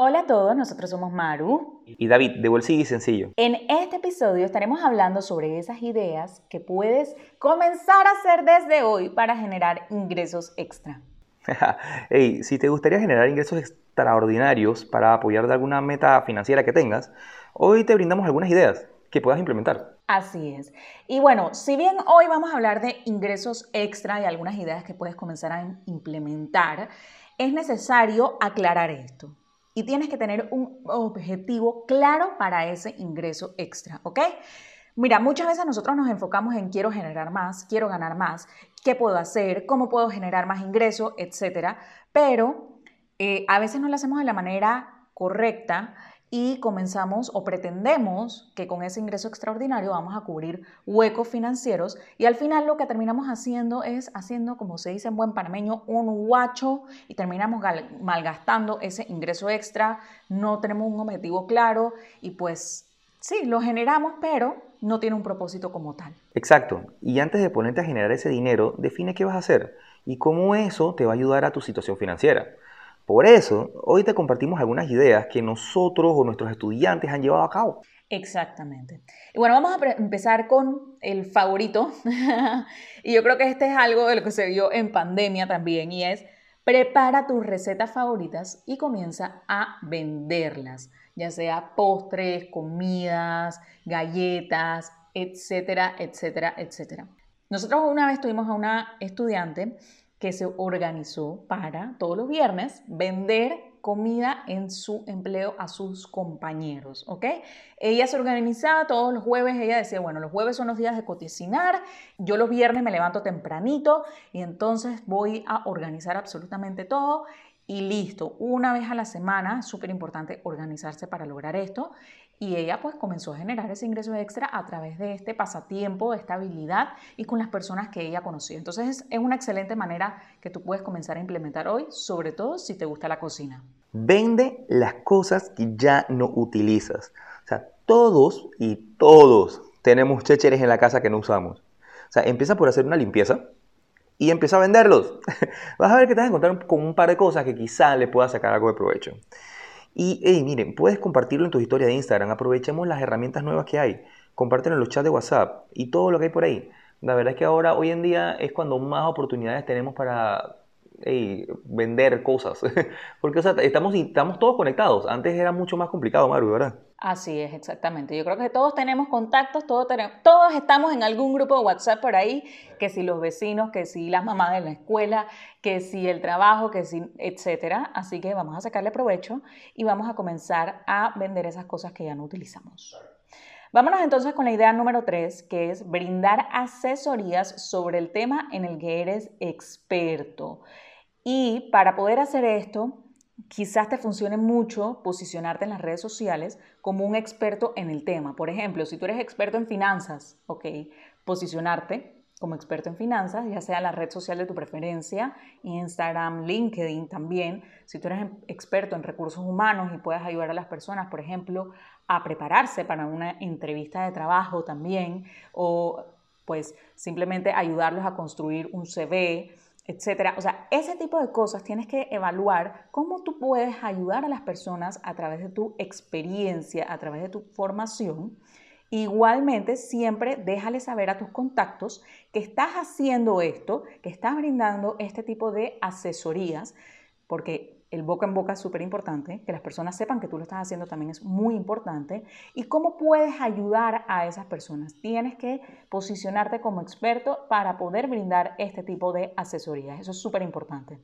Hola a todos, nosotros somos Maru y David de Bolsillo y Sencillo. En este episodio estaremos hablando sobre esas ideas que puedes comenzar a hacer desde hoy para generar ingresos extra. hey, si te gustaría generar ingresos extraordinarios para apoyar de alguna meta financiera que tengas, hoy te brindamos algunas ideas que puedas implementar. Así es. Y bueno, si bien hoy vamos a hablar de ingresos extra y algunas ideas que puedes comenzar a implementar, es necesario aclarar esto y tienes que tener un objetivo claro para ese ingreso extra, ¿ok? Mira, muchas veces nosotros nos enfocamos en quiero generar más, quiero ganar más, qué puedo hacer, cómo puedo generar más ingreso, etcétera, pero eh, a veces no lo hacemos de la manera correcta y comenzamos o pretendemos que con ese ingreso extraordinario vamos a cubrir huecos financieros y al final lo que terminamos haciendo es haciendo, como se dice en buen panameño, un guacho y terminamos malgastando ese ingreso extra, no tenemos un objetivo claro y pues sí, lo generamos, pero no tiene un propósito como tal. Exacto, y antes de ponerte a generar ese dinero, define qué vas a hacer y cómo eso te va a ayudar a tu situación financiera. Por eso, hoy te compartimos algunas ideas que nosotros o nuestros estudiantes han llevado a cabo. Exactamente. Y bueno, vamos a empezar con el favorito. y yo creo que este es algo de lo que se vio en pandemia también y es prepara tus recetas favoritas y comienza a venderlas, ya sea postres, comidas, galletas, etcétera, etcétera, etcétera. Nosotros una vez tuvimos a una estudiante que se organizó para todos los viernes vender comida en su empleo a sus compañeros, ¿ok? Ella se organizaba todos los jueves, ella decía, bueno, los jueves son los días de cocinar, yo los viernes me levanto tempranito y entonces voy a organizar absolutamente todo y listo, una vez a la semana, súper importante organizarse para lograr esto y ella pues comenzó a generar ese ingreso extra a través de este pasatiempo, de esta habilidad y con las personas que ella conocía. Entonces es una excelente manera que tú puedes comenzar a implementar hoy, sobre todo si te gusta la cocina. Vende las cosas que ya no utilizas. O sea, todos y todos tenemos chécheres en la casa que no usamos. O sea, empieza por hacer una limpieza y empieza a venderlos. Vas a ver que te vas a encontrar con un par de cosas que quizá le puedas sacar algo de provecho. Y, hey, miren, puedes compartirlo en tu historia de Instagram. Aprovechemos las herramientas nuevas que hay. Compártelo en los chats de WhatsApp y todo lo que hay por ahí. La verdad es que ahora, hoy en día, es cuando más oportunidades tenemos para vender cosas. Porque, o sea, estamos, estamos todos conectados. Antes era mucho más complicado, Maru, ¿verdad? Así es, exactamente. Yo creo que todos tenemos contactos, todos, tenemos, todos estamos en algún grupo de WhatsApp por ahí, que si los vecinos, que si las mamás de la escuela, que si el trabajo, que si, etcétera. Así que vamos a sacarle provecho y vamos a comenzar a vender esas cosas que ya no utilizamos. Vámonos entonces con la idea número tres, que es brindar asesorías sobre el tema en el que eres experto. Y para poder hacer esto, quizás te funcione mucho posicionarte en las redes sociales como un experto en el tema. Por ejemplo, si tú eres experto en finanzas, ok, posicionarte como experto en finanzas, ya sea la red social de tu preferencia, Instagram, LinkedIn también. Si tú eres experto en recursos humanos y puedes ayudar a las personas, por ejemplo, a prepararse para una entrevista de trabajo también, o pues simplemente ayudarlos a construir un CV etcétera. O sea, ese tipo de cosas tienes que evaluar cómo tú puedes ayudar a las personas a través de tu experiencia, a través de tu formación. Igualmente, siempre déjale saber a tus contactos que estás haciendo esto, que estás brindando este tipo de asesorías, porque el boca en boca es súper importante, que las personas sepan que tú lo estás haciendo también es muy importante. ¿Y cómo puedes ayudar a esas personas? Tienes que posicionarte como experto para poder brindar este tipo de asesorías. Eso es súper importante.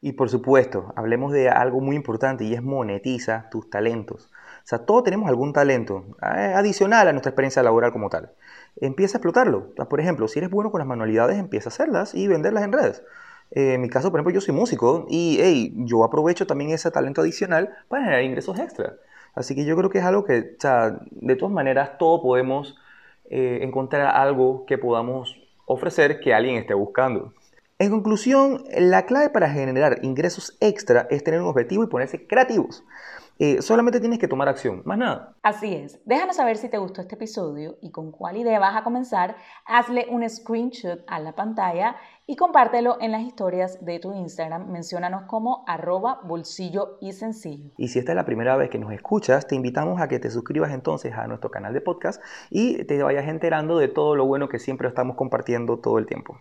Y por supuesto, hablemos de algo muy importante y es monetiza tus talentos. O sea, todos tenemos algún talento eh, adicional a nuestra experiencia laboral como tal. Empieza a explotarlo. Por ejemplo, si eres bueno con las manualidades, empieza a hacerlas y venderlas en redes. Eh, en mi caso, por ejemplo, yo soy músico y hey, yo aprovecho también ese talento adicional para generar ingresos extra. Así que yo creo que es algo que, o sea, de todas maneras, todos podemos eh, encontrar algo que podamos ofrecer que alguien esté buscando. En conclusión, la clave para generar ingresos extra es tener un objetivo y ponerse creativos. Eh, solamente tienes que tomar acción, más nada. Así es. Déjanos saber si te gustó este episodio y con cuál idea vas a comenzar. Hazle un screenshot a la pantalla y compártelo en las historias de tu Instagram. Menciónanos como arroba bolsillo y sencillo. Y si esta es la primera vez que nos escuchas, te invitamos a que te suscribas entonces a nuestro canal de podcast y te vayas enterando de todo lo bueno que siempre estamos compartiendo todo el tiempo.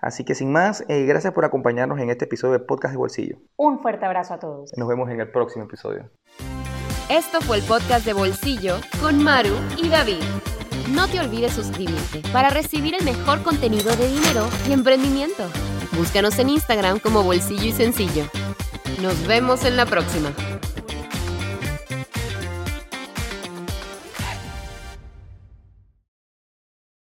Así que sin más, eh, gracias por acompañarnos en este episodio de Podcast de Bolsillo. Un fuerte abrazo a todos. Nos vemos en el próximo episodio. Esto fue el podcast de Bolsillo con Maru y David. No te olvides suscribirte para recibir el mejor contenido de dinero y emprendimiento. Búscanos en Instagram como Bolsillo y Sencillo. Nos vemos en la próxima.